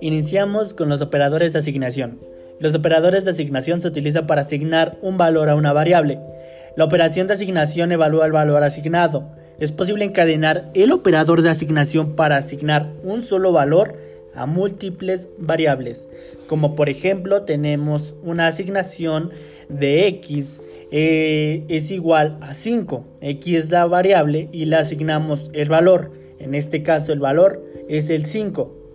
Iniciamos con los operadores de asignación. Los operadores de asignación se utilizan para asignar un valor a una variable. La operación de asignación evalúa el valor asignado. Es posible encadenar el operador de asignación para asignar un solo valor a múltiples variables. Como por ejemplo tenemos una asignación de x eh, es igual a 5. x es la variable y le asignamos el valor. En este caso el valor es el 5